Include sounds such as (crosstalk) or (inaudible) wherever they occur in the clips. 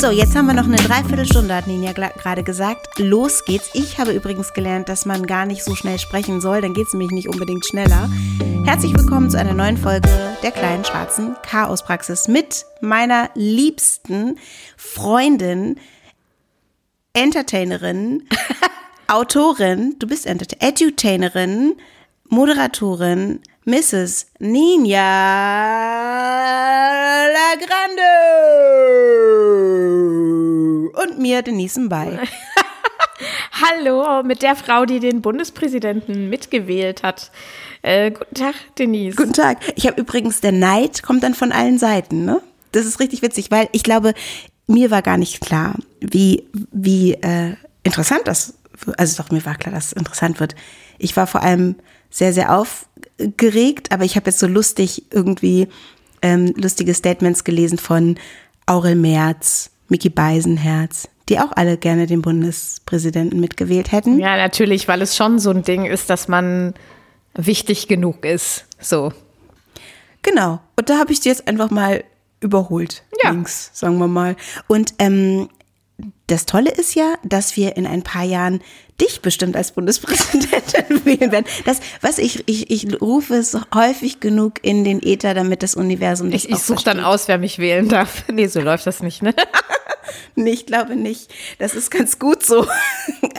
So, jetzt haben wir noch eine Dreiviertelstunde, hat Ninja gerade gesagt. Los geht's. Ich habe übrigens gelernt, dass man gar nicht so schnell sprechen soll, dann geht's nämlich nicht unbedingt schneller. Herzlich willkommen zu einer neuen Folge der kleinen schwarzen Chaospraxis mit meiner liebsten Freundin, Entertainerin, (laughs) Autorin, du bist Entertainerin, Edutainerin, Moderatorin, Mrs. Ninja Lagrande und mir Denise bei. (laughs) Hallo, mit der Frau, die den Bundespräsidenten mitgewählt hat. Äh, guten Tag, Denise. Guten Tag. Ich habe übrigens, der Neid kommt dann von allen Seiten, ne? Das ist richtig witzig, weil ich glaube, mir war gar nicht klar, wie, wie äh, interessant das, also doch, mir war klar, dass es interessant wird. Ich war vor allem sehr, sehr aufgeregt, aber ich habe jetzt so lustig irgendwie ähm, lustige Statements gelesen von Aurel Merz, Mickey Beisenherz, die auch alle gerne den Bundespräsidenten mitgewählt hätten. Ja, natürlich, weil es schon so ein Ding ist, dass man wichtig genug ist. So. Genau. Und da habe ich die jetzt einfach mal überholt. Ja. Links, sagen wir mal. Und ähm, das Tolle ist ja, dass wir in ein paar Jahren dich bestimmt als Bundespräsidentin (laughs) wählen werden. Das, was ich, ich, ich rufe es häufig genug in den Äther, damit das Universum dich Ich, ich suche dann aus, wer mich wählen darf. (laughs) Nee, so läuft das nicht, ne? (laughs) nee, ich glaube nicht. Das ist ganz gut so.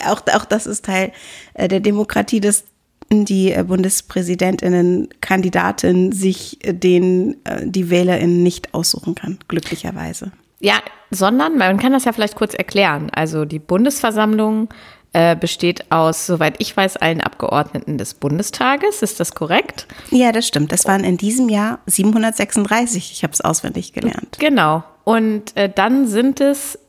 auch, auch das ist Teil äh, der Demokratie, dass die äh, Bundespräsidentinnen Kandidatin sich äh, den die Wählerinnen nicht aussuchen kann, glücklicherweise. Ja, sondern man kann das ja vielleicht kurz erklären. Also die Bundesversammlung äh, besteht aus, soweit ich weiß, allen Abgeordneten des Bundestages. Ist das korrekt? Ja, das stimmt. Das waren in diesem Jahr 736. Ich habe es auswendig gelernt. Genau. Und äh, dann sind es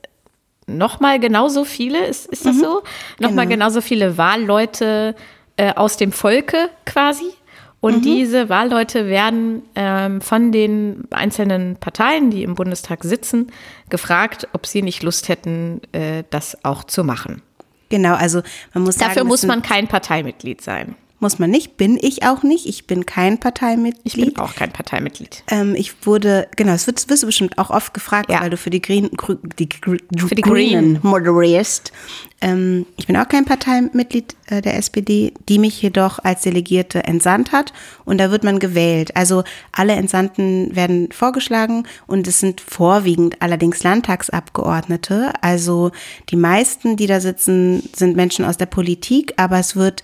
nochmal genauso viele, ist, ist das mhm. so? Nochmal genau. genauso viele Wahlleute äh, aus dem Volke quasi. Und mhm. diese Wahlleute werden ähm, von den einzelnen Parteien, die im Bundestag sitzen, gefragt, ob sie nicht Lust hätten, äh, das auch zu machen. Genau, also man muss Dafür sagen, muss man kein Parteimitglied sein. Muss man nicht, bin ich auch nicht. Ich bin kein Parteimitglied. Ich bin auch kein Parteimitglied. Ähm, ich wurde, genau, es wird, wirst du bestimmt auch oft gefragt, ja. weil du für die Green, die, für die Green moderierst. Ähm, ich bin auch kein Parteimitglied äh, der SPD, die mich jedoch als Delegierte entsandt hat und da wird man gewählt. Also alle Entsandten werden vorgeschlagen und es sind vorwiegend allerdings Landtagsabgeordnete. Also die meisten, die da sitzen, sind Menschen aus der Politik, aber es wird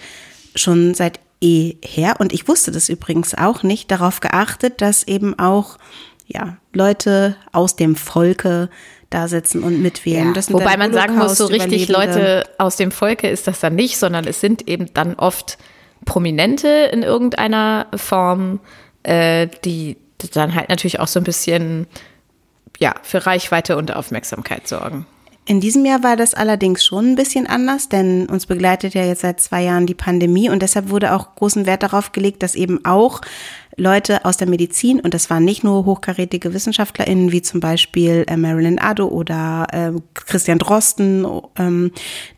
schon seit eher, und ich wusste das übrigens auch nicht, darauf geachtet, dass eben auch ja, Leute aus dem Volke da sitzen und mitwählen. Ja, wobei man sagen muss, so richtig Leute aus dem Volke ist das dann nicht, sondern es sind eben dann oft Prominente in irgendeiner Form, äh, die dann halt natürlich auch so ein bisschen ja, für Reichweite und Aufmerksamkeit sorgen. In diesem Jahr war das allerdings schon ein bisschen anders, denn uns begleitet ja jetzt seit zwei Jahren die Pandemie und deshalb wurde auch großen Wert darauf gelegt, dass eben auch Leute aus der Medizin, und das waren nicht nur hochkarätige WissenschaftlerInnen, wie zum Beispiel äh, Marilyn Addo oder äh, Christian Drosten, ähm,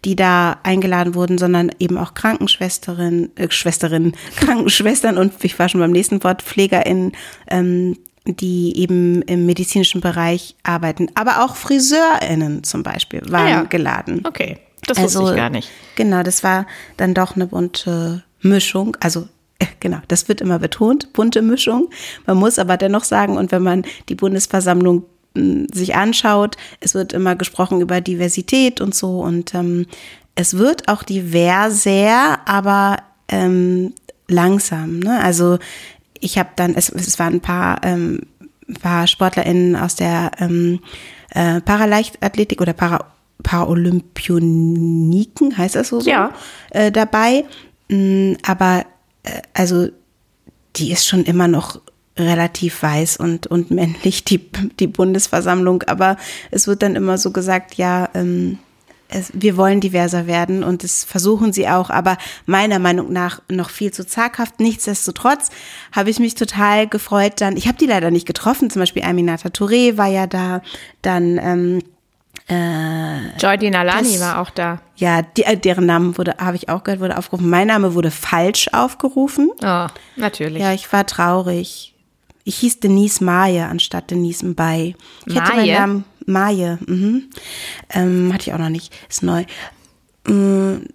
die da eingeladen wurden, sondern eben auch Krankenschwesterinnen, äh, Schwesterinnen, (laughs) Krankenschwestern und ich war schon beim nächsten Wort, PflegerInnen, ähm, die eben im medizinischen Bereich arbeiten. Aber auch FriseurInnen zum Beispiel waren ah ja. geladen. Okay, das also, wusste ich gar nicht. Genau, das war dann doch eine bunte Mischung. Also äh, genau, das wird immer betont, bunte Mischung. Man muss aber dennoch sagen, und wenn man die Bundesversammlung hm, sich anschaut, es wird immer gesprochen über Diversität und so und ähm, es wird auch diverser, aber ähm, langsam. Ne? Also ich habe dann, es, es waren ein paar, ähm, paar SportlerInnen aus der ähm, äh, Paraleichtathletik oder Para, Paralympioniken, heißt das so, so ja. äh, dabei. Mm, aber äh, also die ist schon immer noch relativ weiß und, und männlich, die, die Bundesversammlung. Aber es wird dann immer so gesagt, ja, ähm, es, wir wollen diverser werden und das versuchen sie auch, aber meiner Meinung nach noch viel zu zaghaft. Nichtsdestotrotz habe ich mich total gefreut dann, ich habe die leider nicht getroffen, zum Beispiel Aminata Touré war ja da, dann ähm, äh, Joy Nalani das, war auch da. Ja, die, äh, deren Namen wurde, habe ich auch gehört, wurde aufgerufen. Mein Name wurde falsch aufgerufen. Oh, natürlich. Ja, ich war traurig. Ich hieß Denise Maye anstatt Denise Mbay. Ich Maye? hätte meinen Namen Maje, mhm. ähm, hatte ich auch noch nicht, ist neu. Mhm.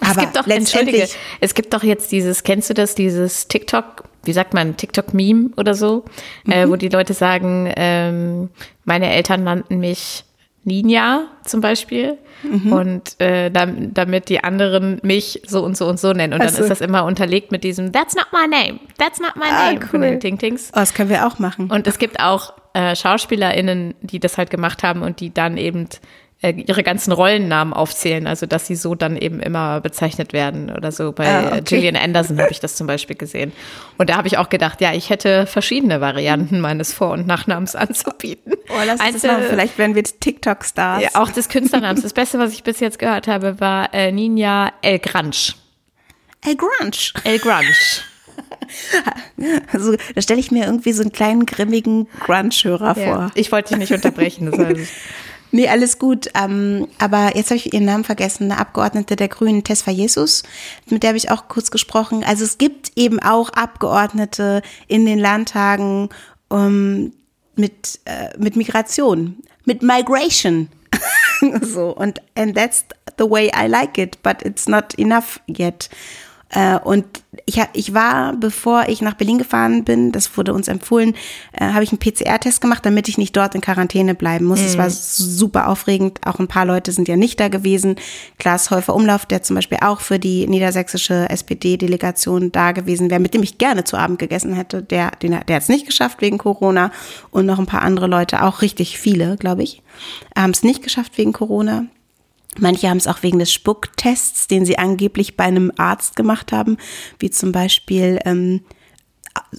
Es aber gibt doch, entschuldige, es gibt doch jetzt dieses, kennst du das, dieses TikTok, wie sagt man, TikTok-Meme oder so, äh, mhm. äh, wo die Leute sagen, ähm, meine Eltern nannten mich Ninja zum Beispiel mhm. und äh, damit die anderen mich so und so und so nennen. Und dann ist das immer unterlegt mit diesem That's not my name, that's not my ah, name cool. von den Ting Tings. Oh, das können wir auch machen. Und es gibt auch äh, SchauspielerInnen, die das halt gemacht haben und die dann eben ihre ganzen Rollennamen aufzählen, also dass sie so dann eben immer bezeichnet werden oder so. Bei ah, okay. Gillian Anderson habe ich das zum Beispiel gesehen. Und da habe ich auch gedacht, ja, ich hätte verschiedene Varianten meines Vor- und Nachnamens (laughs) anzubieten. Oh, lass uns das machen. Vielleicht werden wir TikTok-Stars. Ja, auch des Künstlernamens. Das Beste, was ich bis jetzt gehört habe, war äh, Ninja El Grunge. El Grunge. El Grunge. Also, da stelle ich mir irgendwie so einen kleinen grimmigen Grunge-Hörer ja, vor. Ich wollte dich nicht unterbrechen. Das heißt. (laughs) Nee, alles gut. Ähm, aber jetzt habe ich ihren Namen vergessen. Eine Abgeordnete der Grünen, Tesfa Jesus, mit der habe ich auch kurz gesprochen. Also es gibt eben auch Abgeordnete in den Landtagen um, mit, äh, mit Migration, mit Migration. (laughs) so, und and that's the way I like it, but it's not enough yet. Äh, und ich, ich war, bevor ich nach Berlin gefahren bin, das wurde uns empfohlen, äh, habe ich einen PCR-Test gemacht, damit ich nicht dort in Quarantäne bleiben muss. Es mhm. war super aufregend. Auch ein paar Leute sind ja nicht da gewesen. Klaas Häufer Umlauf, der zum Beispiel auch für die niedersächsische SPD-Delegation da gewesen wäre, mit dem ich gerne zu Abend gegessen hätte. Der, den, der hat es nicht geschafft wegen Corona. Und noch ein paar andere Leute, auch richtig viele, glaube ich, haben es nicht geschafft wegen Corona. Manche haben es auch wegen des Spucktests, den sie angeblich bei einem Arzt gemacht haben, wie zum Beispiel ähm,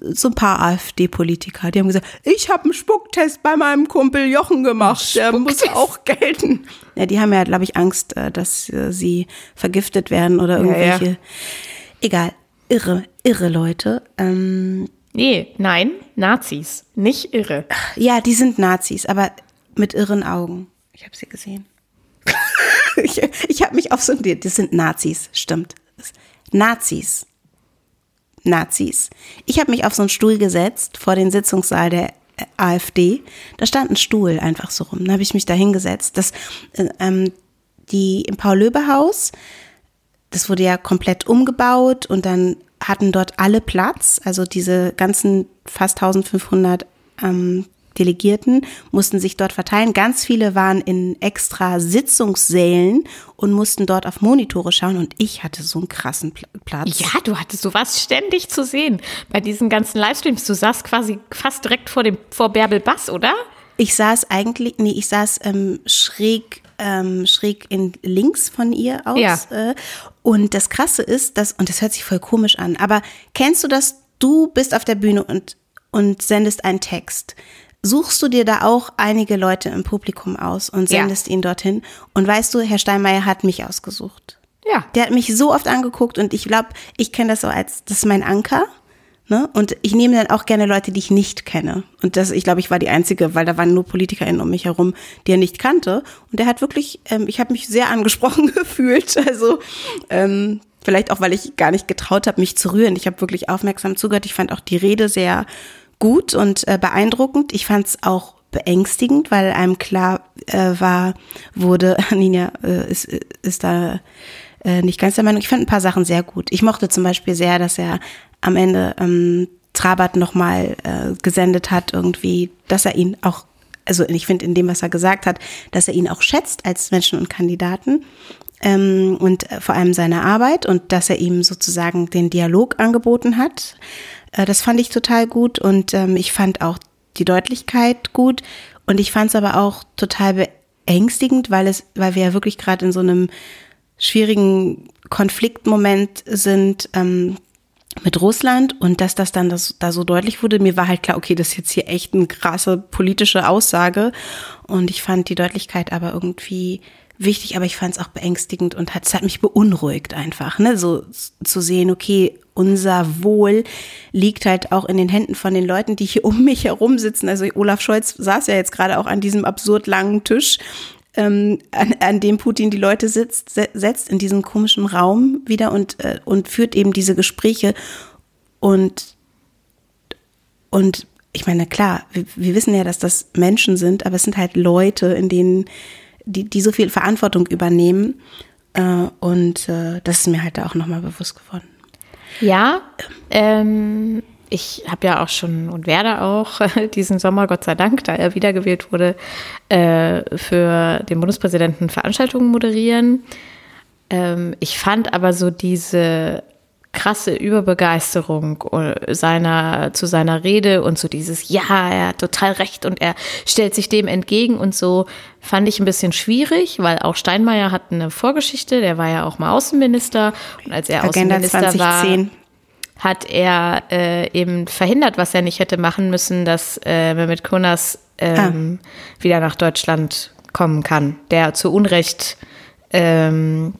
so ein paar AfD-Politiker, die haben gesagt, ich habe einen Spucktest bei meinem Kumpel Jochen gemacht, der muss auch gelten. Ja, die haben ja, glaube ich, Angst, äh, dass äh, sie vergiftet werden oder irgendwelche. Ja, ja. Egal, irre, irre Leute. Ähm, nee, nein, Nazis, nicht irre. Ja, die sind Nazis, aber mit irren Augen. Ich habe sie gesehen. Ich ich habe mich auf so ein, das sind Nazis, stimmt. Nazis. Nazis. Ich habe mich auf so einen Stuhl gesetzt vor den Sitzungssaal der äh, AfD. Da stand ein Stuhl einfach so rum. Da habe ich mich da hingesetzt. Das, äh, ähm, die im Paul-Löbe-Haus, das wurde ja komplett umgebaut und dann hatten dort alle Platz. Also diese ganzen fast 1500 ähm, Delegierten mussten sich dort verteilen. Ganz viele waren in extra Sitzungssälen und mussten dort auf Monitore schauen und ich hatte so einen krassen Platz. Ja, du hattest sowas ständig zu sehen bei diesen ganzen Livestreams. Du saßt quasi fast direkt vor dem vor Bärbel Bass, oder? Ich saß eigentlich, nee, ich saß ähm, schräg ähm, schräg in links von ihr aus. Ja. Äh, und das Krasse ist, dass, und das hört sich voll komisch an, aber kennst du das? Du bist auf der Bühne und, und sendest einen Text suchst du dir da auch einige Leute im Publikum aus und sendest ja. ihn dorthin. Und weißt du, Herr Steinmeier hat mich ausgesucht. Ja. Der hat mich so oft angeguckt und ich glaube, ich kenne das so als, das ist mein Anker. Ne? Und ich nehme dann auch gerne Leute, die ich nicht kenne. Und das, ich glaube, ich war die Einzige, weil da waren nur PolitikerInnen um mich herum, die er nicht kannte. Und der hat wirklich, ähm, ich habe mich sehr angesprochen (laughs) gefühlt. Also ähm, vielleicht auch, weil ich gar nicht getraut habe, mich zu rühren. Ich habe wirklich aufmerksam zugehört. Ich fand auch die Rede sehr gut und äh, beeindruckend. Ich fand es auch beängstigend, weil einem klar äh, war, wurde, (laughs) Ninja äh, ist, ist da äh, nicht ganz der Meinung. Ich fand ein paar Sachen sehr gut. Ich mochte zum Beispiel sehr, dass er am Ende ähm, Trabert nochmal äh, gesendet hat, irgendwie, dass er ihn auch, also ich finde in dem, was er gesagt hat, dass er ihn auch schätzt als Menschen und Kandidaten ähm, und äh, vor allem seine Arbeit und dass er ihm sozusagen den Dialog angeboten hat. Äh, das fand ich total gut und ähm, ich fand auch die Deutlichkeit gut und ich fand es aber auch total beängstigend, weil es, weil wir ja wirklich gerade in so einem schwierigen Konfliktmoment sind ähm, mit Russland und dass das dann das, da so deutlich wurde, mir war halt klar, okay, das ist jetzt hier echt eine krasse politische Aussage und ich fand die Deutlichkeit aber irgendwie wichtig, aber ich fand es auch beängstigend und hat, es hat mich beunruhigt einfach, ne, so zu sehen, okay, unser Wohl liegt halt auch in den Händen von den Leuten, die hier um mich herum sitzen. Also Olaf Scholz saß ja jetzt gerade auch an diesem absurd langen Tisch, ähm, an, an dem Putin die Leute sitzt, setzt, in diesem komischen Raum wieder und, äh, und führt eben diese Gespräche und, und ich meine, klar, wir, wir wissen ja, dass das Menschen sind, aber es sind halt Leute, in denen, die, die so viel Verantwortung übernehmen. Äh, und äh, das ist mir halt auch nochmal bewusst geworden. Ja, ähm, ich habe ja auch schon und werde auch (laughs) diesen Sommer, Gott sei Dank, da er wiedergewählt wurde, äh, für den Bundespräsidenten Veranstaltungen moderieren. Ähm, ich fand aber so diese krasse Überbegeisterung äh, seiner, zu seiner Rede und so dieses, ja, er hat total recht und er stellt sich dem entgegen und so, fand ich ein bisschen schwierig, weil auch Steinmeier hat eine Vorgeschichte, der war ja auch mal Außenminister und als er Agenda Außenminister 2010. war, hat er äh, eben verhindert, was er nicht hätte machen müssen, dass äh, Mehmet Kunas ähm, ah. wieder nach Deutschland kommen kann, der zu Unrecht, ähm,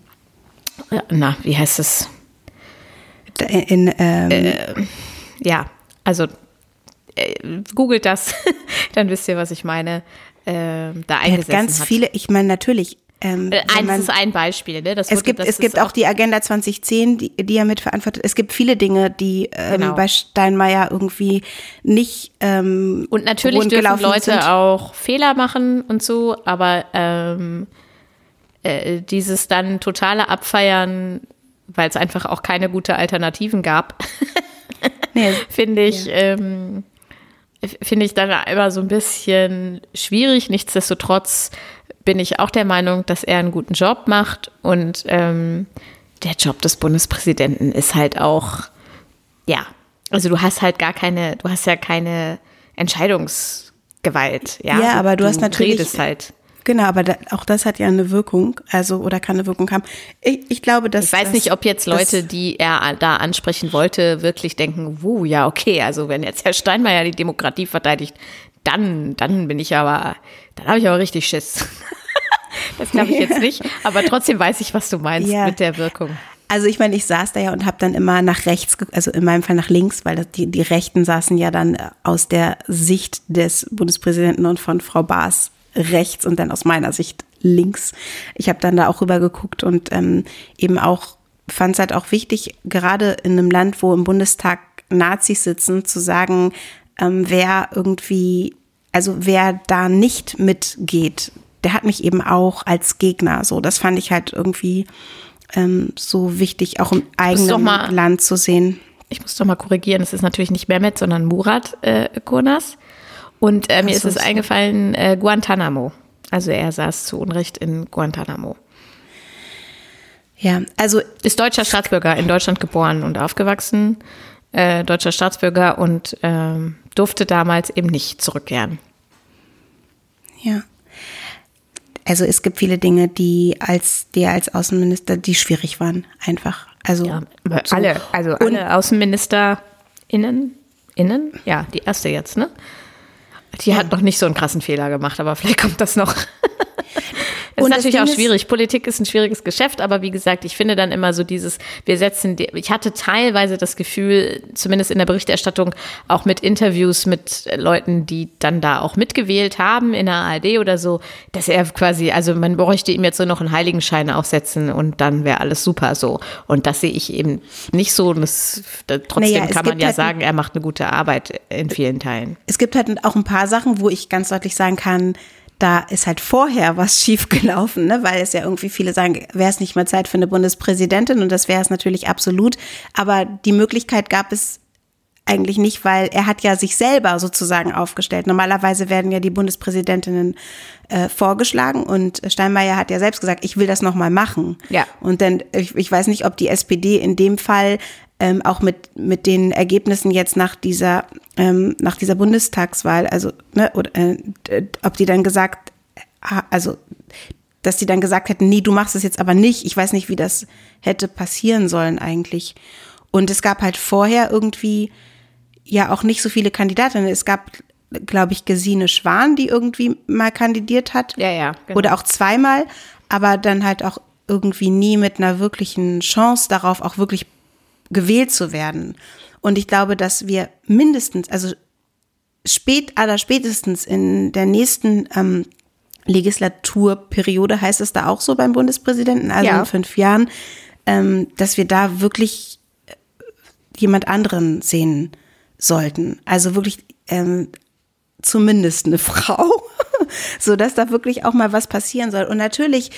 na, wie heißt es? In, ähm äh, ja, also äh, googelt das, (laughs) dann wisst ihr, was ich meine. Äh, da eingesetzt ganz hat. viele, ich meine natürlich, ähm, äh, Eins man, ist ein Beispiel. Ne? Das es gibt, es gibt auch, auch die Agenda 2010, die, die er mitverantwortet. Es gibt viele Dinge, die ähm, genau. bei Steinmeier irgendwie nicht ähm, Und natürlich dürfen Leute sind. auch Fehler machen und so, aber ähm, äh, dieses dann totale Abfeiern, weil es einfach auch keine gute Alternativen gab, (laughs) nee, finde ich. Ja. Ähm, finde ich dann immer so ein bisschen schwierig. Nichtsdestotrotz bin ich auch der Meinung, dass er einen guten Job macht und ähm, der Job des Bundespräsidenten ist halt auch, ja, also du hast halt gar keine, du hast ja keine Entscheidungsgewalt, ja. Ja, aber du, du hast natürlich. Redest halt. Genau, aber da, auch das hat ja eine Wirkung, also oder kann eine Wirkung haben. Ich, ich glaube, dass. Ich weiß das, nicht, ob jetzt Leute, die er da ansprechen wollte, wirklich denken, wuh, ja, okay, also wenn jetzt Herr Steinmeier die Demokratie verteidigt, dann, dann bin ich aber, dann habe ich aber richtig Schiss. (laughs) das glaube ich jetzt nicht, aber trotzdem weiß ich, was du meinst ja. mit der Wirkung. Also ich meine, ich saß da ja und habe dann immer nach rechts, also in meinem Fall nach links, weil die, die Rechten saßen ja dann aus der Sicht des Bundespräsidenten und von Frau Baas rechts und dann aus meiner Sicht links. Ich habe dann da auch rüber geguckt und ähm, eben auch fand es halt auch wichtig, gerade in einem Land, wo im Bundestag Nazis sitzen, zu sagen, ähm, wer irgendwie, also wer da nicht mitgeht, der hat mich eben auch als Gegner. So, das fand ich halt irgendwie ähm, so wichtig, auch im eigenen mal, Land zu sehen. Ich muss doch mal korrigieren, es ist natürlich nicht Mehmet, sondern Murat äh, Kurnas. Und äh, mir ist es eingefallen, äh, Guantanamo. Also er saß zu Unrecht in Guantanamo. Ja, also ist deutscher Staatsbürger, in Deutschland geboren und aufgewachsen, äh, deutscher Staatsbürger und ähm, durfte damals eben nicht zurückkehren. Ja. Also es gibt viele Dinge, die als der als Außenminister, die schwierig waren, einfach. Also ja, so. alle, also alle AußenministerInnen, innen, ja, die erste jetzt, ne? Die hat noch nicht so einen krassen Fehler gemacht, aber vielleicht kommt das noch. Das und ist natürlich auch schwierig. Politik ist ein schwieriges Geschäft, aber wie gesagt, ich finde dann immer so dieses, wir setzen, ich hatte teilweise das Gefühl, zumindest in der Berichterstattung, auch mit Interviews mit Leuten, die dann da auch mitgewählt haben in der ARD oder so, dass er quasi, also man bräuchte ihm jetzt so noch einen Heiligenschein aufsetzen und dann wäre alles super so. Und das sehe ich eben nicht so. Das, trotzdem naja, kann man ja halt sagen, er macht eine gute Arbeit in vielen Teilen. Es gibt halt auch ein paar Sachen, wo ich ganz deutlich sagen kann, da ist halt vorher was (laughs) schiefgelaufen, ne? weil es ja irgendwie viele sagen, wäre es nicht mehr Zeit für eine Bundespräsidentin und das wäre es natürlich absolut. Aber die Möglichkeit gab es eigentlich nicht, weil er hat ja sich selber sozusagen aufgestellt. Normalerweise werden ja die Bundespräsidentinnen äh, vorgeschlagen und Steinmeier hat ja selbst gesagt, ich will das nochmal machen. Ja. Und dann, ich, ich weiß nicht, ob die SPD in dem Fall ähm, auch mit, mit den Ergebnissen jetzt nach dieser, ähm, nach dieser Bundestagswahl, also, ne, oder, äh, ob die dann gesagt, also, dass die dann gesagt hätten, nee, du machst es jetzt aber nicht. Ich weiß nicht, wie das hätte passieren sollen eigentlich. Und es gab halt vorher irgendwie ja auch nicht so viele Kandidatinnen. Es gab, glaube ich, Gesine Schwan, die irgendwie mal kandidiert hat. Ja, ja. Genau. Oder auch zweimal, aber dann halt auch irgendwie nie mit einer wirklichen Chance darauf, auch wirklich gewählt zu werden. Und ich glaube, dass wir mindestens, also spät, aller spätestens in der nächsten ähm, Legislaturperiode heißt es da auch so beim Bundespräsidenten, also ja. in fünf Jahren, ähm, dass wir da wirklich äh, jemand anderen sehen sollten. Also wirklich ähm, zumindest eine (laughs) Frau, so dass da wirklich auch mal was passieren soll. Und natürlich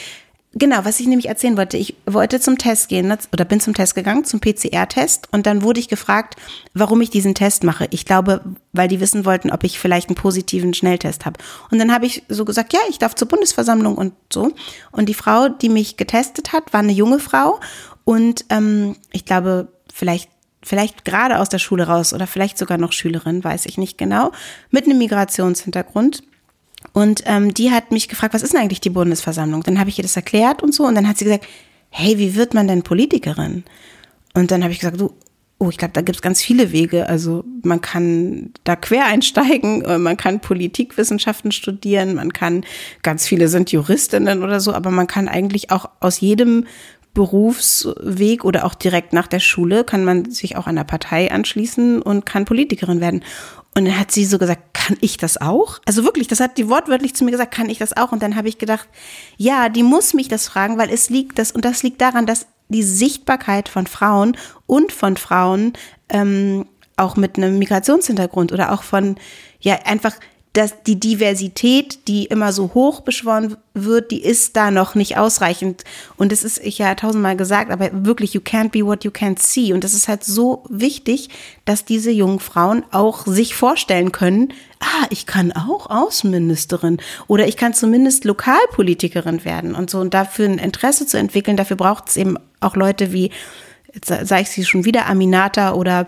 Genau, was ich nämlich erzählen wollte. Ich wollte zum Test gehen ne, oder bin zum Test gegangen, zum PCR-Test. Und dann wurde ich gefragt, warum ich diesen Test mache. Ich glaube, weil die wissen wollten, ob ich vielleicht einen positiven Schnelltest habe. Und dann habe ich so gesagt, ja, ich darf zur Bundesversammlung und so. Und die Frau, die mich getestet hat, war eine junge Frau. Und ähm, ich glaube, vielleicht vielleicht gerade aus der Schule raus oder vielleicht sogar noch Schülerin, weiß ich nicht genau, mit einem Migrationshintergrund. Und ähm, die hat mich gefragt, was ist denn eigentlich die Bundesversammlung? Dann habe ich ihr das erklärt und so. Und dann hat sie gesagt, hey, wie wird man denn Politikerin? Und dann habe ich gesagt, du, oh, ich glaube, da gibt es ganz viele Wege. Also man kann da quer einsteigen, äh, man kann Politikwissenschaften studieren, man kann, ganz viele sind Juristinnen oder so, aber man kann eigentlich auch aus jedem Berufsweg oder auch direkt nach der Schule kann man sich auch einer Partei anschließen und kann Politikerin werden. Und dann hat sie so gesagt, kann ich das auch? Also wirklich, das hat die wortwörtlich zu mir gesagt, kann ich das auch? Und dann habe ich gedacht, ja, die muss mich das fragen, weil es liegt das, und das liegt daran, dass die Sichtbarkeit von Frauen und von Frauen ähm, auch mit einem Migrationshintergrund oder auch von, ja, einfach dass die Diversität, die immer so hoch beschworen wird, die ist da noch nicht ausreichend. Und das ist ich ja tausendmal gesagt, aber wirklich, you can't be what you can't see. Und das ist halt so wichtig, dass diese jungen Frauen auch sich vorstellen können, ah, ich kann auch Außenministerin oder ich kann zumindest Lokalpolitikerin werden und so. Und dafür ein Interesse zu entwickeln, dafür braucht es eben auch Leute wie, jetzt sage ich sie schon wieder, Aminata oder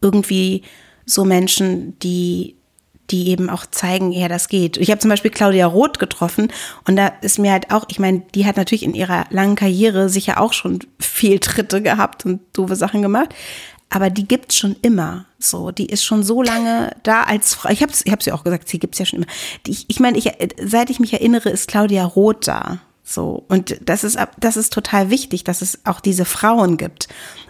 irgendwie so Menschen, die die eben auch zeigen, ja, das geht. Ich habe zum Beispiel Claudia Roth getroffen und da ist mir halt auch, ich meine, die hat natürlich in ihrer langen Karriere sicher auch schon viel Tritte gehabt und doofe Sachen gemacht, aber die gibt's schon immer. So, die ist schon so lange da als Frau. Ich habe ich hab's ja auch gesagt, sie gibt's ja schon immer. Ich, ich meine, ich, seit ich mich erinnere, ist Claudia Roth da. So und das ist das ist total wichtig, dass es auch diese Frauen gibt.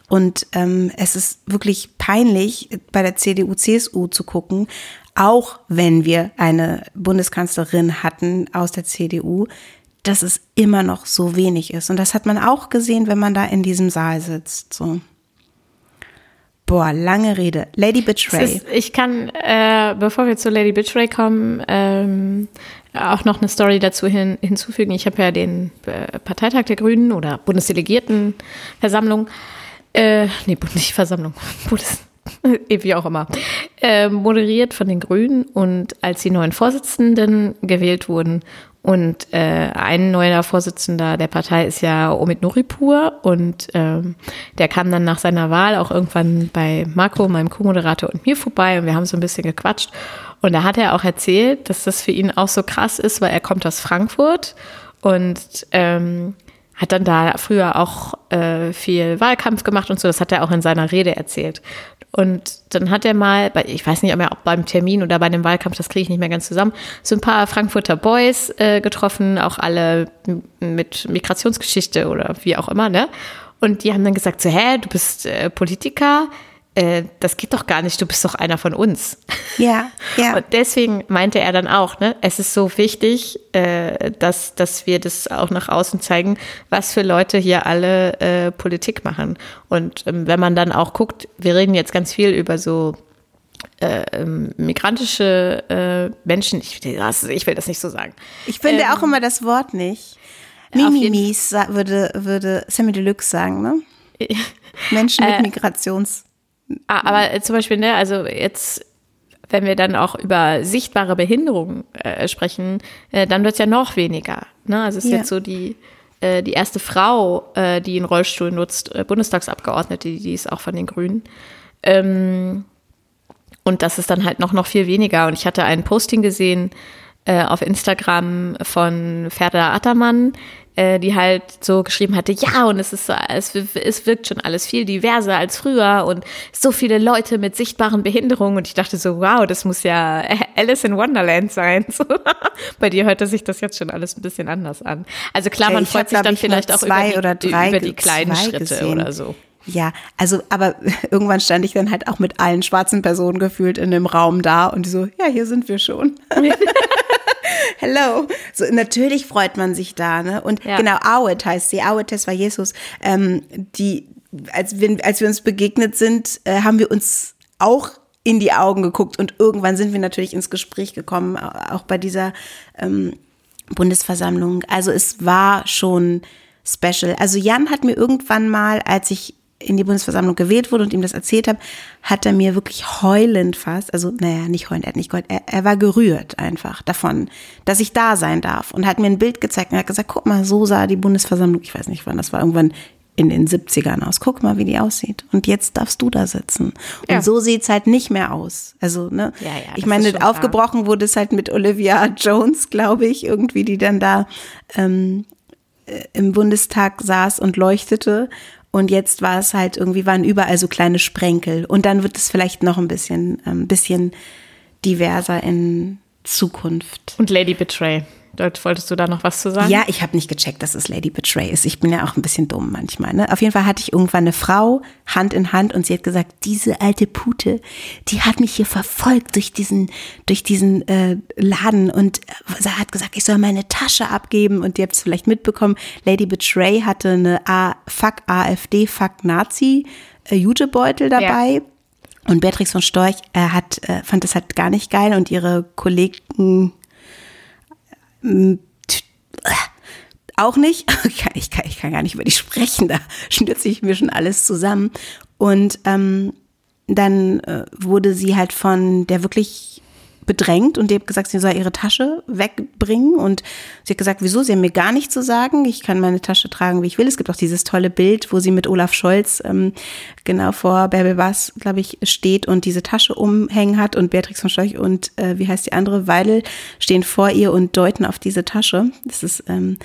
Und ähm, es ist wirklich peinlich, bei der CDU, CSU zu gucken, auch wenn wir eine Bundeskanzlerin hatten aus der CDU, dass es immer noch so wenig ist. Und das hat man auch gesehen, wenn man da in diesem Saal sitzt. So. Boah, lange Rede. Lady Betray. Ist, ich kann, äh, bevor wir zu Lady Betray kommen, ähm, auch noch eine Story dazu hin, hinzufügen. Ich habe ja den äh, Parteitag der Grünen oder Bundesdelegiertenversammlung, äh, nee, nicht Versammlung, (laughs) Bundes, (laughs) wie auch immer, äh, moderiert von den Grünen und als die neuen Vorsitzenden gewählt wurden und äh, ein neuer Vorsitzender der Partei ist ja Omid Nuripur und ähm, der kam dann nach seiner Wahl auch irgendwann bei Marco, meinem Co-Moderator und mir vorbei und wir haben so ein bisschen gequatscht und da hat er auch erzählt, dass das für ihn auch so krass ist, weil er kommt aus Frankfurt und ähm, hat dann da früher auch äh, viel Wahlkampf gemacht und so. Das hat er auch in seiner Rede erzählt. Und dann hat er mal, bei, ich weiß nicht, ob er auch beim Termin oder bei dem Wahlkampf, das kriege ich nicht mehr ganz zusammen, so ein paar Frankfurter Boys äh, getroffen, auch alle mit Migrationsgeschichte oder wie auch immer, ne? Und die haben dann gesagt so, hä, du bist äh, Politiker, äh, das geht doch gar nicht, du bist doch einer von uns. Ja, ja. (laughs) Und deswegen meinte er dann auch, ne, es ist so wichtig, äh, dass, dass wir das auch nach außen zeigen, was für Leute hier alle äh, Politik machen. Und ähm, wenn man dann auch guckt, wir reden jetzt ganz viel über so äh, ähm, migrantische äh, Menschen, ich, ich, will das nicht so sagen. Ich finde ähm, auch immer das Wort nicht. Mimimis würde, würde Sammy Deluxe sagen, ne? (laughs) Menschen mit äh, Migrations. Ah, aber äh, zum Beispiel, ne, also jetzt, wenn wir dann auch über sichtbare Behinderungen äh, sprechen, äh, dann wird es ja noch weniger. Ne? Also es ist ja. jetzt so die, äh, die erste Frau, äh, die einen Rollstuhl nutzt, äh, Bundestagsabgeordnete, die, die ist auch von den Grünen. Ähm, und das ist dann halt noch, noch viel weniger. Und ich hatte ein Posting gesehen auf Instagram von Ferda Attermann, äh, die halt so geschrieben hatte, ja, und es ist so, es, es wirkt schon alles viel diverser als früher und so viele Leute mit sichtbaren Behinderungen. Und ich dachte so, wow, das muss ja (laughs) Alice in Wonderland sein. (laughs) So. Bei dir hört sich das jetzt schon alles ein bisschen anders an. Also klar, man freut sich dann vielleicht auch über die, über die kleinen Schritte gesehen. oder so. Ja, also, aber (laughs) irgendwann stand ich dann halt auch mit allen schwarzen Personen gefühlt in dem Raum da und die so, ja, hier sind wir schon. (laughs) Hello. So, natürlich freut man sich da, ne? Und ja. genau, Awet heißt sie. Awet, das war Jesus. Ähm, die, als wir, als wir uns begegnet sind, äh, haben wir uns auch in die Augen geguckt und irgendwann sind wir natürlich ins Gespräch gekommen, auch bei dieser ähm, Bundesversammlung. Also es war schon special. Also Jan hat mir irgendwann mal, als ich in die Bundesversammlung gewählt wurde und ihm das erzählt habe, hat er mir wirklich heulend fast, also naja, nicht heulend, er hat nicht geheult, er, er war gerührt einfach davon, dass ich da sein darf und hat mir ein Bild gezeigt und hat gesagt, guck mal, so sah die Bundesversammlung, ich weiß nicht wann, das war irgendwann in den 70ern aus. Guck mal, wie die aussieht. Und jetzt darfst du da sitzen. Und ja. so sieht's halt nicht mehr aus. Also, ne? Ja, ja, ich meine, aufgebrochen klar. wurde es halt mit Olivia (laughs) Jones, glaube ich, irgendwie, die dann da ähm, äh, im Bundestag saß und leuchtete. Und jetzt war es halt irgendwie, waren überall so kleine Sprenkel. Und dann wird es vielleicht noch ein bisschen, ein ähm, bisschen diverser in Zukunft. Und Lady Betray. Dort wolltest du da noch was zu sagen? Ja, ich habe nicht gecheckt, dass es Lady Betray ist. Ich bin ja auch ein bisschen dumm manchmal. Ne? Auf jeden Fall hatte ich irgendwann eine Frau Hand in Hand und sie hat gesagt, diese alte Pute, die hat mich hier verfolgt durch diesen, durch diesen äh, Laden und äh, sie hat gesagt, ich soll meine Tasche abgeben und ihr habt es vielleicht mitbekommen. Lady Betray hatte eine A Fuck AfD, Fuck Nazi äh, Jutebeutel dabei. Ja. Und Beatrix von Storch äh, hat, äh, fand das halt gar nicht geil und ihre Kollegen auch nicht. (laughs) Ich kann, ich kann gar nicht über die sprechen, da schnürze ich mir schon alles zusammen. Und ähm, dann äh, wurde sie halt von der wirklich bedrängt und die hat gesagt, sie soll ihre Tasche wegbringen und sie hat gesagt, wieso? Sie haben mir gar nichts zu sagen. Ich kann meine Tasche tragen, wie ich will. Es gibt auch dieses tolle Bild, wo sie mit Olaf Scholz ähm, genau vor Bärbel Bass, glaube ich, steht und diese Tasche umhängen hat und Beatrix von Storch und äh, wie heißt die andere, Weidel stehen vor ihr und deuten auf diese Tasche. Das ist ähm,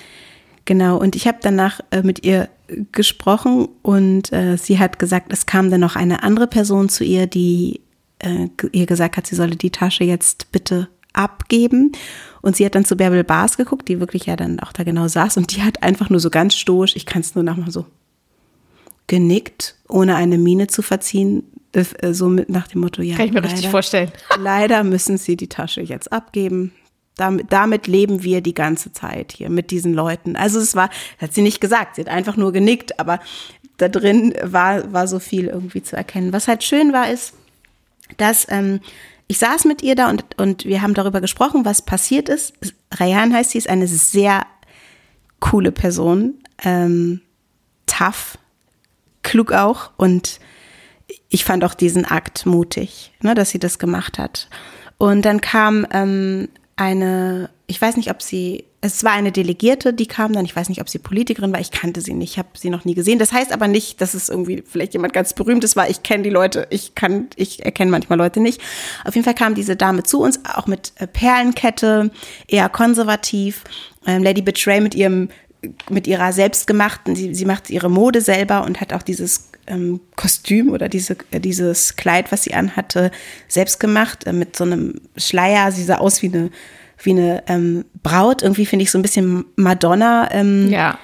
genau und ich habe danach äh, mit ihr gesprochen und äh, sie hat gesagt, es kam dann noch eine andere Person zu ihr, die äh, ihr gesagt hat, sie solle die Tasche jetzt bitte abgeben. Und sie hat dann zu Bärbel Bars geguckt, die wirklich ja dann auch da genau saß. Und die hat einfach nur so ganz stoisch, ich kann es nur nochmal so genickt, ohne eine Miene zu verziehen. Äh, so mit nach dem Motto, ja. Kann ich mir leider, richtig vorstellen. (laughs) Leider müssen sie die Tasche jetzt abgeben. Damit, damit leben wir die ganze Zeit hier mit diesen Leuten. Also es war, hat sie nicht gesagt, sie hat einfach nur genickt, aber da drin war, war so viel irgendwie zu erkennen. Was halt schön war, ist, dass ähm, ich saß mit ihr da und, und wir haben darüber gesprochen, was passiert ist. Rayan heißt sie, ist eine sehr coole Person, ähm, tough, klug auch und ich fand auch diesen Akt mutig, ne, dass sie das gemacht hat. Und dann kam ähm, eine, ich weiß nicht, ob sie es war eine Delegierte, die kam dann. Ich weiß nicht, ob sie Politikerin war. Ich kannte sie nicht. Ich habe sie noch nie gesehen. Das heißt aber nicht, dass es irgendwie vielleicht jemand ganz berühmtes war. Ich kenne die Leute. Ich kann, ich erkenne manchmal Leute nicht. Auf jeden Fall kam diese Dame zu uns, auch mit äh, Perlenkette, eher konservativ. Ähm, Lady Betray mit ihrem mit ihrer selbstgemachten, sie, sie macht ihre Mode selber und hat auch dieses ähm, Kostüm oder diese, äh, dieses Kleid, was sie anhatte, selbst gemacht, äh, mit so einem Schleier. Sie sah aus wie eine wie eine ähm, Braut. Irgendwie finde ich so ein bisschen Madonna. Ähm, ja.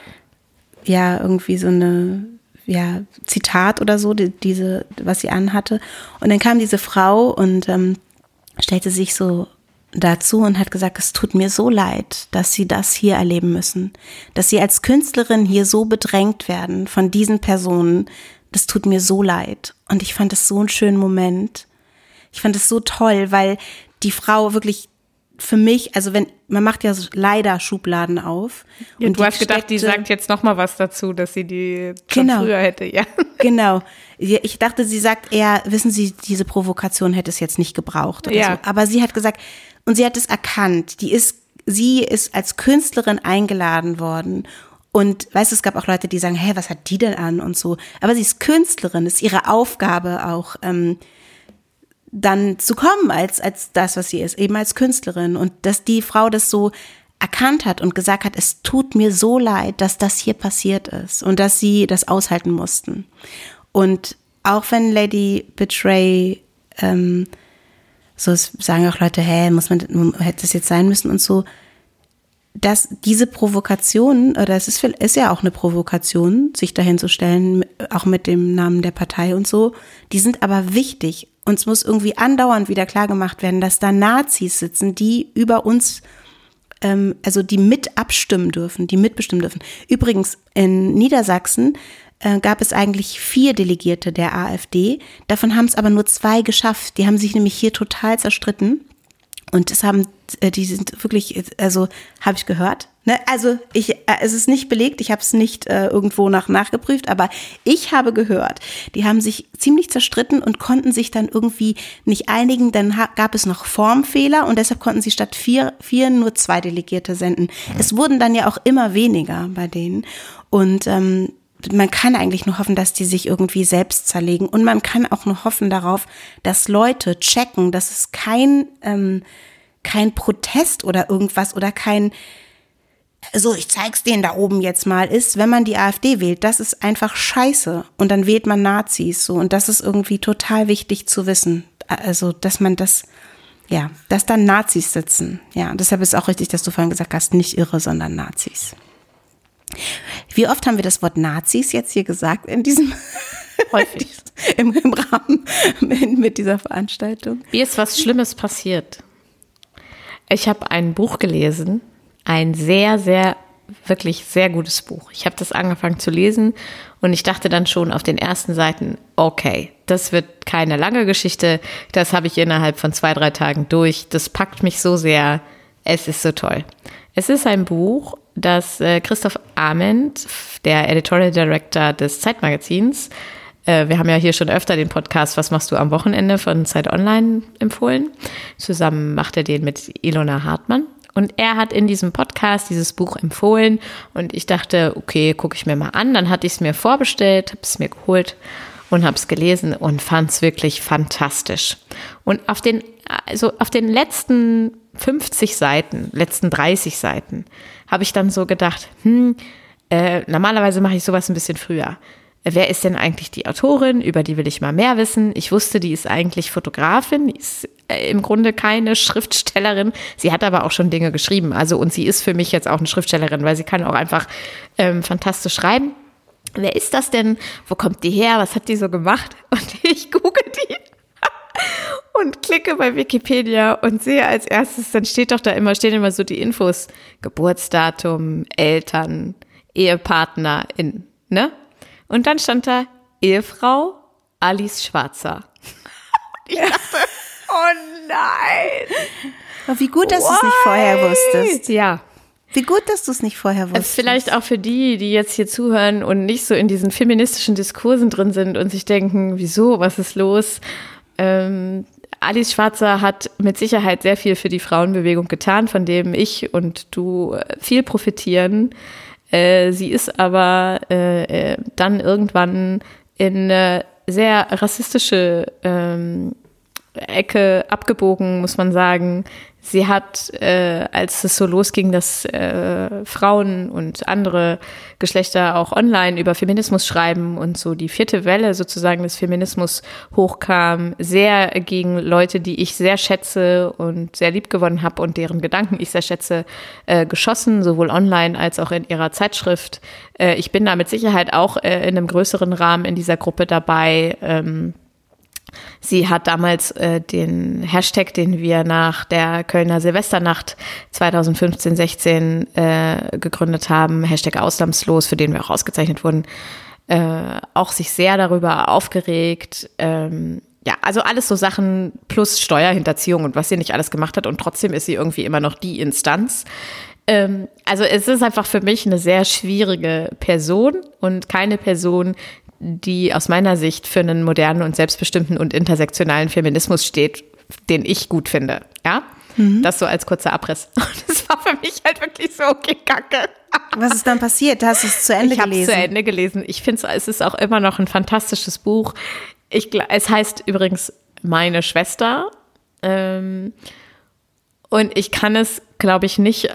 Ja, irgendwie so eine, ja, Zitat oder so, die, diese, was sie anhatte. Und dann kam diese Frau und ähm, stellte sich so dazu und hat gesagt, es tut mir so leid, dass sie das hier erleben müssen, dass sie als Künstlerin hier so bedrängt werden von diesen Personen. Das tut mir so leid. Und ich fand es so einen schönen Moment. Ich fand es so toll, weil die Frau wirklich für mich, also wenn, man macht ja leider Schubladen auf. Ja, und du hast gedacht, die sagt jetzt noch mal was dazu, dass sie die schon genau, früher hätte, ja. (laughs) Genau. Ich dachte, sie sagt eher, wissen Sie, diese Provokation hätte es jetzt nicht gebraucht ja. so. Aber sie hat gesagt, und sie hat es erkannt, die ist, sie ist als Künstlerin eingeladen worden und weißt du, es gab auch Leute, die sagen, hey, was hat die denn an und so. Aber sie ist Künstlerin, ist ihre Aufgabe auch, ähm, dann zu kommen als, als das, was sie ist, eben als Künstlerin. Und dass die Frau das so erkannt hat und gesagt hat, es tut mir so leid, dass das hier passiert ist und dass sie das aushalten mussten. Und auch wenn Lady Betray, ähm, so sagen auch Leute, hä, muss man, hätte es jetzt sein müssen und so, dass diese Provokation, oder es ist, ist ja auch eine Provokation, sich dahin zu stellen, auch mit dem Namen der Partei und so, die sind aber wichtig uns muss irgendwie andauernd wieder klargemacht werden, dass da Nazis sitzen, die über uns, ähm, also die mit abstimmen dürfen, die mitbestimmen dürfen. Übrigens, in Niedersachsen äh, gab es eigentlich vier Delegierte der AfD. Davon haben es aber nur zwei geschafft. Die haben sich nämlich hier total zerstritten. Und das haben, äh, die sind wirklich, also habe ich gehört. Ne? Also ich, äh, es ist nicht belegt, ich habe es nicht äh, irgendwo nach nachgeprüft, aber ich habe gehört, die haben sich ziemlich zerstritten und konnten sich dann irgendwie nicht einigen. Dann gab es noch Formfehler und deshalb konnten sie statt vier, vier nur zwei Delegierte senden. Es wurden dann ja auch immer weniger bei denen. Und ähm, man kann eigentlich nur hoffen, dass die sich irgendwie selbst zerlegen. Und man kann auch nur hoffen darauf, dass Leute checken, dass es kein, ähm, kein Protest oder irgendwas oder kein, so, ich zeig's denen da oben jetzt mal, ist, wenn man die AfD wählt, das ist einfach scheiße. Und dann wählt man Nazis, so. Und das ist irgendwie total wichtig zu wissen. Also, dass man das, ja, dass dann Nazis sitzen. Ja, deshalb ist auch richtig, dass du vorhin gesagt hast, nicht irre, sondern Nazis. Wie oft haben wir das Wort Nazis jetzt hier gesagt in diesem (laughs) häufig (laughs) im, im Rahmen mit dieser Veranstaltung? Wie ist was Schlimmes passiert? Ich habe ein Buch gelesen, ein sehr, sehr, wirklich sehr gutes Buch. Ich habe das angefangen zu lesen und ich dachte dann schon auf den ersten Seiten, okay, das wird keine lange Geschichte, das habe ich innerhalb von zwei, drei Tagen durch. Das packt mich so sehr, es ist so toll. Es ist ein Buch, das äh, Christoph Ament, der Editorial Director des Zeitmagazins, äh, wir haben ja hier schon öfter den Podcast Was machst du am Wochenende von Zeit Online empfohlen. Zusammen macht er den mit Ilona Hartmann. Und er hat in diesem Podcast dieses Buch empfohlen und ich dachte, okay, gucke ich mir mal an. Dann hatte ich es mir vorbestellt, habe es mir geholt und habe es gelesen und fand es wirklich fantastisch. Und auf den, also auf den letzten 50 Seiten, letzten 30 Seiten, habe ich dann so gedacht, hm, äh, normalerweise mache ich sowas ein bisschen früher. Wer ist denn eigentlich die Autorin? Über die will ich mal mehr wissen. Ich wusste, die ist eigentlich Fotografin, die ist äh, im Grunde keine (laughs) Schriftstellerin. Sie hat aber auch schon Dinge geschrieben. Also, und sie ist für mich jetzt auch eine Schriftstellerin, weil sie kann auch einfach ähm, fantastisch schreiben. Wer ist das denn? Wo kommt die her? Was hat die so gemacht? (laughs) Und ich google und klicke bei Wikipedia und sehe als erstes, dann steht doch da immer, stehen immer so die Infos. Geburtsdatum, Eltern, Ehepartner, in, ne? Und dann stand da Ehefrau Alice Schwarzer. (laughs) ich dachte, oh nein. Aber wie gut, dass du es nicht vorher wusstest. Ja. Wie gut, dass du es nicht vorher wusstest. Vielleicht auch für die, die jetzt hier zuhören und nicht so in diesen feministischen Diskursen drin sind und sich denken, wieso, was ist los? Ähm, Alice Schwarzer hat mit Sicherheit sehr viel für die Frauenbewegung getan, von dem ich und du äh, viel profitieren. Äh, sie ist aber äh, dann irgendwann in eine sehr rassistische ähm, Ecke abgebogen, muss man sagen. Sie hat, äh, als es so losging, dass äh, Frauen und andere Geschlechter auch online über Feminismus schreiben und so die vierte Welle sozusagen des Feminismus hochkam, sehr gegen Leute, die ich sehr schätze und sehr lieb gewonnen habe und deren Gedanken ich sehr schätze, äh, geschossen, sowohl online als auch in ihrer Zeitschrift. Äh, ich bin da mit Sicherheit auch äh, in einem größeren Rahmen in dieser Gruppe dabei. Ähm, Sie hat damals äh, den Hashtag, den wir nach der Kölner Silvesternacht 2015-16 äh, gegründet haben, Hashtag Ausnahmslos, für den wir auch ausgezeichnet wurden, äh, auch sich sehr darüber aufgeregt. Ähm, ja, also alles so Sachen plus Steuerhinterziehung und was sie nicht alles gemacht hat und trotzdem ist sie irgendwie immer noch die Instanz. Ähm, also es ist einfach für mich eine sehr schwierige Person und keine Person, die aus meiner Sicht für einen modernen und selbstbestimmten und intersektionalen Feminismus steht, den ich gut finde. Ja? Mhm. Das so als kurzer Abriss. (laughs) Und das war für mich halt wirklich so, okay, kacke. Was ist dann passiert? Hast du es zu Ende ich gelesen? Ich habe zu Ende gelesen. Ich finde es ist auch immer noch ein fantastisches Buch. Ich, es heißt übrigens Meine Schwester. Ähm, und ich kann es, glaube ich, nicht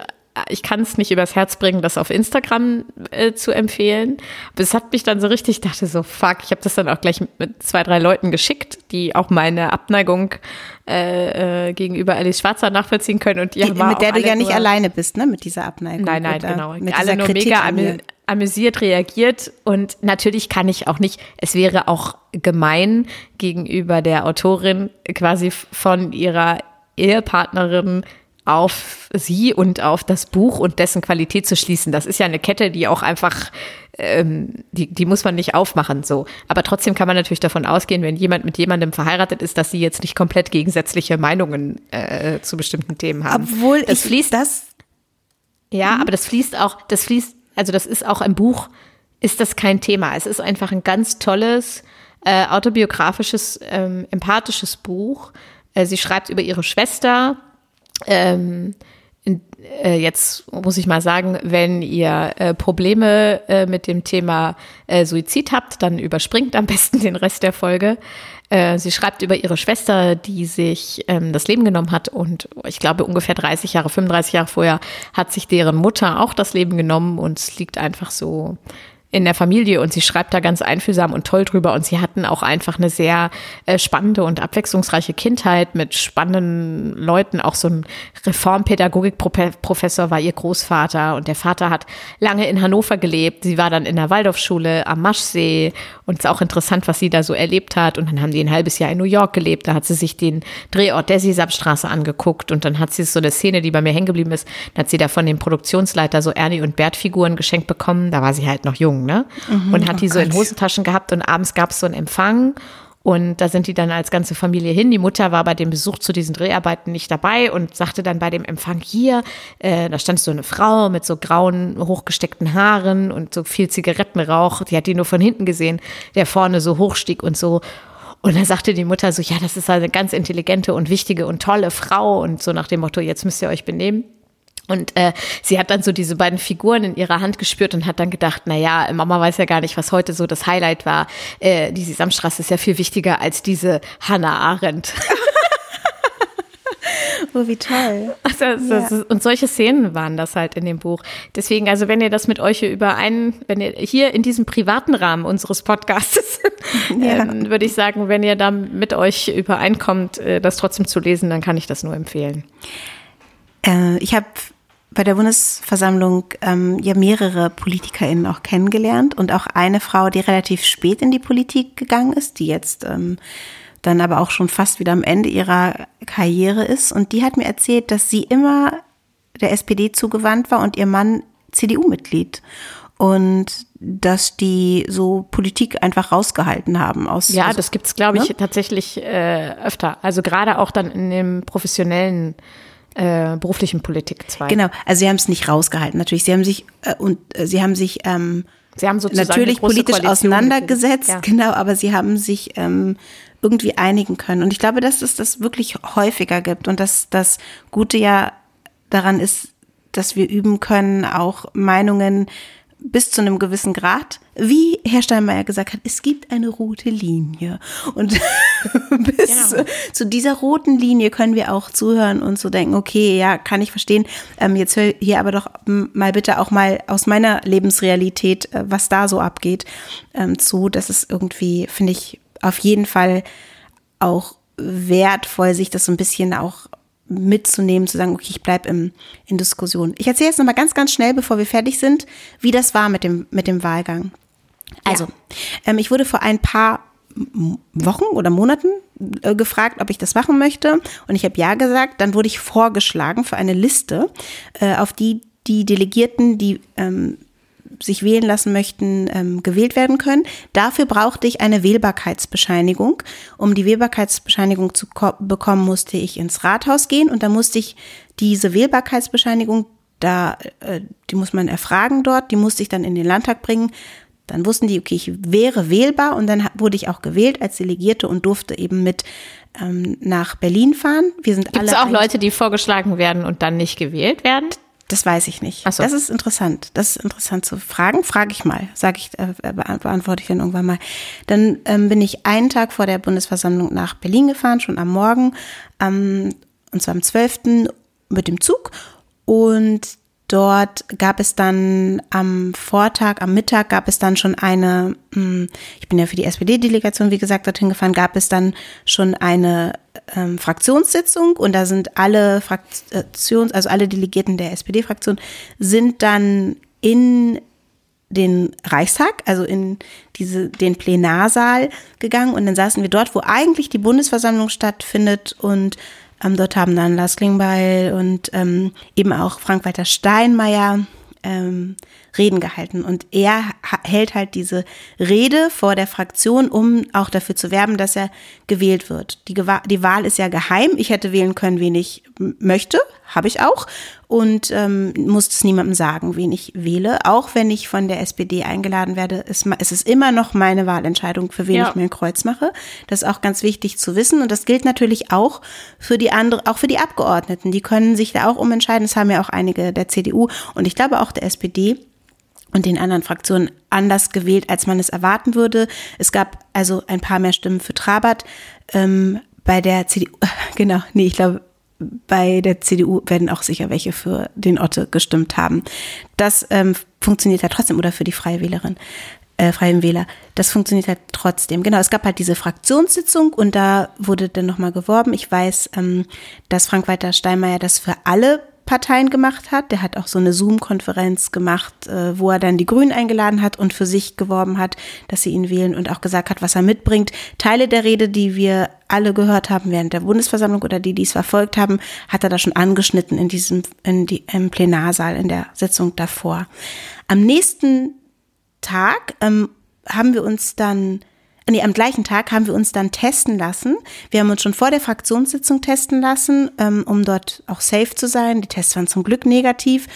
ich kann es nicht übers Herz bringen, das auf Instagram äh, zu empfehlen. Aber es hat mich dann so richtig, ich dachte so, fuck, ich habe das dann auch gleich mit zwei, drei Leuten geschickt, die auch meine Abneigung äh, äh, gegenüber Alice Schwarzer nachvollziehen können. Und die, die mit der du ja nicht alleine bist, ne, mit dieser Abneigung. Nein, nein, genau. Mit alle nur Kritik mega amü amüsiert reagiert. Und natürlich kann ich auch nicht, es wäre auch gemein gegenüber der Autorin quasi von ihrer Ehepartnerin auf sie und auf das Buch und dessen Qualität zu schließen. Das ist ja eine Kette, die auch einfach ähm, die, die muss man nicht aufmachen so. Aber trotzdem kann man natürlich davon ausgehen, wenn jemand mit jemandem verheiratet ist, dass sie jetzt nicht komplett gegensätzliche Meinungen äh, zu bestimmten Themen haben. Obwohl das fließt das. Ja, mhm. aber das fließt auch, das fließt, also das ist auch im Buch, ist das kein Thema. Es ist einfach ein ganz tolles, äh, autobiografisches, ähm, empathisches Buch. Äh, sie schreibt über ihre Schwester. Ähm, äh, jetzt muss ich mal sagen, wenn ihr äh, Probleme äh, mit dem Thema äh, Suizid habt, dann überspringt am besten (laughs) den Rest der Folge. Äh, sie schreibt über ihre Schwester, die sich ähm, das Leben genommen hat und ich glaube ungefähr 30 Jahre, 35 Jahre vorher hat sich deren Mutter auch das Leben genommen und es liegt einfach so in der Familie und sie schreibt da ganz einfühlsam und toll drüber und sie hatten auch einfach eine sehr äh, spannende und abwechslungsreiche Kindheit mit spannenden Leuten. Auch so ein Reformpädagogikprofessor war ihr Großvater und der Vater hat lange in Hannover gelebt. Sie war dann in der Waldorfschule am Maschsee und es ist auch interessant, was sie da so erlebt hat. Und dann haben die ein halbes Jahr in New York gelebt. Da hat sie sich den Drehort der Sesamstraße angeguckt und dann hat sie so eine Szene, die bei mir hängen geblieben ist. Dann hat sie da von dem Produktionsleiter so Ernie und Bert Figuren geschenkt bekommen. Da war sie halt noch jung ne? Mhm, und hat oh die so Gott. in Hosentaschen gehabt und abends gab es so einen Empfang. Und da sind die dann als ganze Familie hin. Die Mutter war bei dem Besuch zu diesen Dreharbeiten nicht dabei und sagte dann bei dem Empfang hier, äh, da stand so eine Frau mit so grauen, hochgesteckten Haaren und so viel Zigarettenrauch. Die hat die nur von hinten gesehen, der vorne so hochstieg und so. Und dann sagte die Mutter so, ja, das ist eine ganz intelligente und wichtige und tolle Frau und so nach dem Motto, jetzt müsst ihr euch benehmen. Und äh, sie hat dann so diese beiden Figuren in ihrer Hand gespürt und hat dann gedacht, na ja, Mama weiß ja gar nicht, was heute so das Highlight war. Äh, die Sesamstraße ist ja viel wichtiger als diese Hannah Arendt. (laughs) Oh, wie toll. Also, also, ja. Und solche Szenen waren das halt in dem Buch. Deswegen, also wenn ihr das mit euch hier überein, wenn ihr hier in diesem privaten Rahmen unseres Podcasts, (laughs) ja. äh, würde ich sagen, wenn ihr da mit euch übereinkommt, äh, das trotzdem zu lesen, dann kann ich das nur empfehlen. Äh, ich habe bei der Bundesversammlung ähm, ja mehrere PolitikerInnen auch kennengelernt und auch eine Frau, die relativ spät in die Politik gegangen ist, die jetzt ähm, dann aber auch schon fast wieder am Ende ihrer Karriere ist. Und die hat mir erzählt, dass sie immer der SPD zugewandt war und ihr Mann CDU-Mitglied. Und dass die so Politik einfach rausgehalten haben aus. Ja, also, das gibt's, glaube ich, ne? tatsächlich äh, öfter. Also gerade auch dann in dem professionellen äh, beruflichen Politikzweig. Genau, also sie haben es nicht rausgehalten. Natürlich, sie haben sich äh, und äh, sie haben sich ähm, sie haben sozusagen natürlich politisch Koalition auseinandergesetzt, ja. genau, aber sie haben sich ähm, irgendwie einigen können. Und ich glaube, dass es das wirklich häufiger gibt und dass das Gute ja daran ist, dass wir üben können, auch Meinungen bis zu einem gewissen Grad, wie Herr Steinmeier gesagt hat, es gibt eine rote Linie. Und (laughs) bis genau. zu dieser roten Linie können wir auch zuhören und so denken, okay, ja, kann ich verstehen. Ähm, jetzt hör hier aber doch mal bitte auch mal aus meiner Lebensrealität, äh, was da so abgeht, ähm, zu. Das ist irgendwie, finde ich, auf jeden Fall auch wertvoll, sich das so ein bisschen auch mitzunehmen, zu sagen, okay, ich bleibe in Diskussion. Ich erzähle jetzt nochmal ganz, ganz schnell, bevor wir fertig sind, wie das war mit dem, mit dem Wahlgang. Also, ja. ähm, ich wurde vor ein paar Wochen oder Monaten äh, gefragt, ob ich das machen möchte. Und ich habe ja gesagt. Dann wurde ich vorgeschlagen für eine Liste, äh, auf die die Delegierten, die ähm, sich wählen lassen möchten, ähm, gewählt werden können. Dafür brauchte ich eine Wählbarkeitsbescheinigung. Um die Wählbarkeitsbescheinigung zu bekommen, musste ich ins Rathaus gehen und da musste ich diese Wählbarkeitsbescheinigung, da, äh, die muss man erfragen dort, die musste ich dann in den Landtag bringen. Dann wussten die, okay, ich wäre wählbar und dann wurde ich auch gewählt als Delegierte und durfte eben mit ähm, nach Berlin fahren. Wir sind Gibt's alle. Gibt es auch Leute, die vorgeschlagen werden und dann nicht gewählt werden? Das weiß ich nicht. So. Das ist interessant. Das ist interessant zu fragen. Frage ich mal. Sage ich, äh, beantworte ich dann irgendwann mal. Dann ähm, bin ich einen Tag vor der Bundesversammlung nach Berlin gefahren, schon am Morgen, ähm, und zwar am 12. mit dem Zug. Und dort gab es dann am Vortag, am Mittag gab es dann schon eine, hm, ich bin ja für die SPD-Delegation, wie gesagt, dorthin gefahren, gab es dann schon eine ähm, Fraktionssitzung und da sind alle Fraktions, also alle Delegierten der SPD-Fraktion sind dann in den Reichstag, also in diese, den Plenarsaal gegangen und dann saßen wir dort, wo eigentlich die Bundesversammlung stattfindet und ähm, dort haben dann Lars Klingbeil und ähm, eben auch Frank-Walter Steinmeier ähm, Reden gehalten. Und er hält halt diese Rede vor der Fraktion, um auch dafür zu werben, dass er gewählt wird. Die, die Wahl ist ja geheim. Ich hätte wählen können, wen ich möchte, habe ich auch. Und ähm, muss es niemandem sagen, wen ich wähle. Auch wenn ich von der SPD eingeladen werde, ist, ist es immer noch meine Wahlentscheidung, für wen ja. ich mir ein Kreuz mache. Das ist auch ganz wichtig zu wissen. Und das gilt natürlich auch für die andere, auch für die Abgeordneten. Die können sich da auch umentscheiden. Das haben ja auch einige der CDU und ich glaube auch der SPD und den anderen Fraktionen anders gewählt, als man es erwarten würde. Es gab also ein paar mehr Stimmen für Trabert. Ähm, bei der CDU, (laughs) genau, nee, ich glaube, bei der CDU werden auch sicher welche für den Otte gestimmt haben. Das ähm, funktioniert ja trotzdem, oder für die Freie Wählerin, äh, Freien Wähler. Das funktioniert halt trotzdem. Genau, es gab halt diese Fraktionssitzung und da wurde dann nochmal geworben. Ich weiß, ähm, dass Frank-Walter Steinmeier das für alle Parteien gemacht hat. Der hat auch so eine Zoom-Konferenz gemacht, äh, wo er dann die Grünen eingeladen hat und für sich geworben hat, dass sie ihn wählen und auch gesagt hat, was er mitbringt. Teile der Rede, die wir alle gehört haben während der Bundesversammlung oder die, die es verfolgt haben, hat er da schon angeschnitten in diesem, in die, im Plenarsaal, in der Sitzung davor. Am nächsten Tag ähm, haben wir uns dann nee, am gleichen Tag haben wir uns dann testen lassen. Wir haben uns schon vor der Fraktionssitzung testen lassen, ähm, um dort auch safe zu sein. Die Tests waren zum Glück negativ.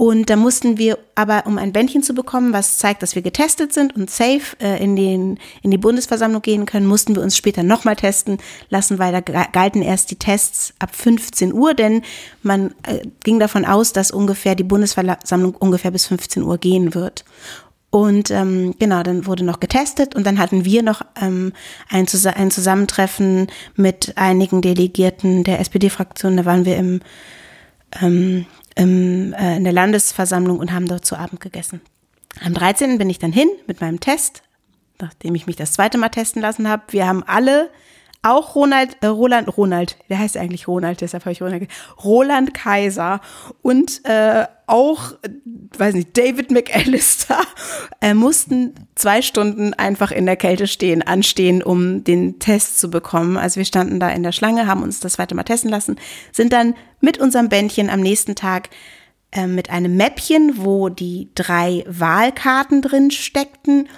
Und da mussten wir aber, um ein Bändchen zu bekommen, was zeigt, dass wir getestet sind und safe äh, in, den, in die Bundesversammlung gehen können, mussten wir uns später nochmal testen lassen, weil da galten erst die Tests ab 15 Uhr, denn man äh, ging davon aus, dass ungefähr die Bundesversammlung ungefähr bis 15 Uhr gehen wird. Und ähm, genau, dann wurde noch getestet und dann hatten wir noch ähm, ein, Zus ein Zusammentreffen mit einigen Delegierten der SPD-Fraktion. Da waren wir im, ähm, im, äh, in der Landesversammlung und haben dort zu Abend gegessen. Am 13. bin ich dann hin mit meinem Test, nachdem ich mich das zweite Mal testen lassen habe. Wir haben alle auch Ronald, äh, Roland, Ronald, der heißt eigentlich Ronald, deshalb habe ich Ronald, Roland Kaiser und äh, auch, äh, weiß nicht, David McAllister äh, (laughs) mussten zwei Stunden einfach in der Kälte stehen, anstehen, um den Test zu bekommen. Also wir standen da in der Schlange, haben uns das zweite Mal testen lassen, sind dann mit unserem Bändchen am nächsten Tag äh, mit einem Mäppchen, wo die drei Wahlkarten drin steckten,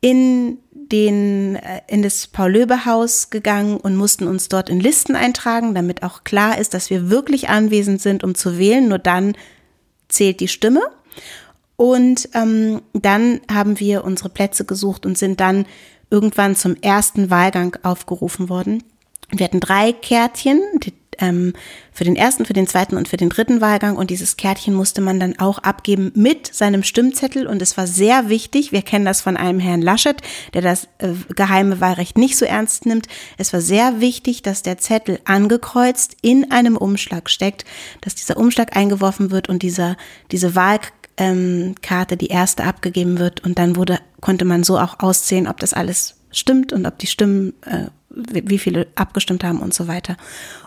in den, äh, in das Paul-Löbe-Haus gegangen und mussten uns dort in Listen eintragen, damit auch klar ist, dass wir wirklich anwesend sind, um zu wählen. Nur dann zählt die Stimme. Und ähm, dann haben wir unsere Plätze gesucht und sind dann irgendwann zum ersten Wahlgang aufgerufen worden. Wir hatten drei Kärtchen, die ähm, für den ersten, für den zweiten und für den dritten Wahlgang. Und dieses Kärtchen musste man dann auch abgeben mit seinem Stimmzettel. Und es war sehr wichtig. Wir kennen das von einem Herrn Laschet, der das äh, geheime Wahlrecht nicht so ernst nimmt. Es war sehr wichtig, dass der Zettel angekreuzt in einem Umschlag steckt, dass dieser Umschlag eingeworfen wird und dieser, diese Wahlkarte, ähm, die erste abgegeben wird. Und dann wurde, konnte man so auch auszählen, ob das alles stimmt und ob die Stimmen, äh, wie viele abgestimmt haben und so weiter.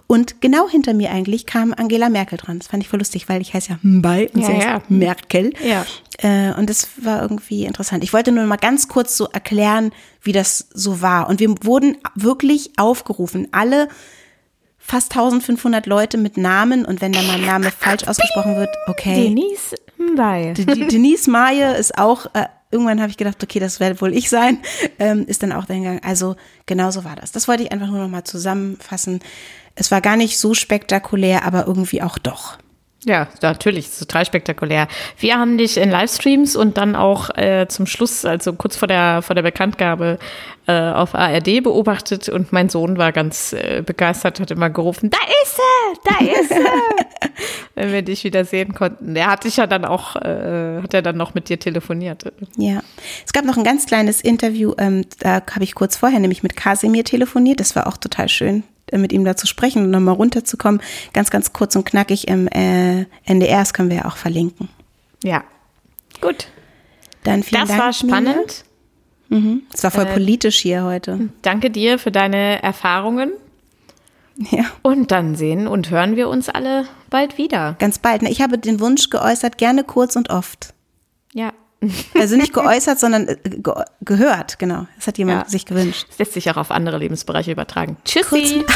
Und genau hinter mir eigentlich kam Angela Merkel dran. Das fand ich voll lustig, weil ich heiße ja Mbay und ja, sie ja. heißt Merkel. Ja. Äh, und das war irgendwie interessant. Ich wollte nur mal ganz kurz so erklären, wie das so war. Und wir wurden wirklich aufgerufen, alle fast 1500 Leute mit Namen und wenn da mein Name falsch ausgesprochen wird, okay. Denise Mbay. Denise Maye ist auch äh, irgendwann habe ich gedacht, okay, das werde wohl ich sein, ähm, ist dann auch dahin gegangen. Also genau so war das. Das wollte ich einfach nur noch mal zusammenfassen. Es war gar nicht so spektakulär, aber irgendwie auch doch. Ja, natürlich, total spektakulär. Wir haben dich in Livestreams und dann auch äh, zum Schluss, also kurz vor der, vor der Bekanntgabe äh, auf ARD beobachtet und mein Sohn war ganz äh, begeistert, hat immer gerufen, da ist er, da ist er, (laughs) wenn wir dich wieder sehen konnten. Der hat dich ja dann auch, äh, hat er dann noch mit dir telefoniert. Ja, es gab noch ein ganz kleines Interview, ähm, da habe ich kurz vorher nämlich mit Kasimir telefoniert, das war auch total schön. Äh, mit ihm da zu sprechen und nochmal runterzukommen. Ganz, ganz kurz und knackig im äh, NDR, das können wir ja auch verlinken. Ja, gut. Dann vielen das Dank. war spannend. Mhm. Es war voll äh, politisch hier heute. Danke dir für deine Erfahrungen. Ja. Und dann sehen und hören wir uns alle bald wieder. Ganz bald. Ich habe den Wunsch geäußert, gerne kurz und oft. Ja. (laughs) Also nicht geäußert, sondern äh, ge gehört, genau. Das hat jemand ja. sich gewünscht. Das lässt sich auch auf andere Lebensbereiche übertragen. Tschüssi. (laughs)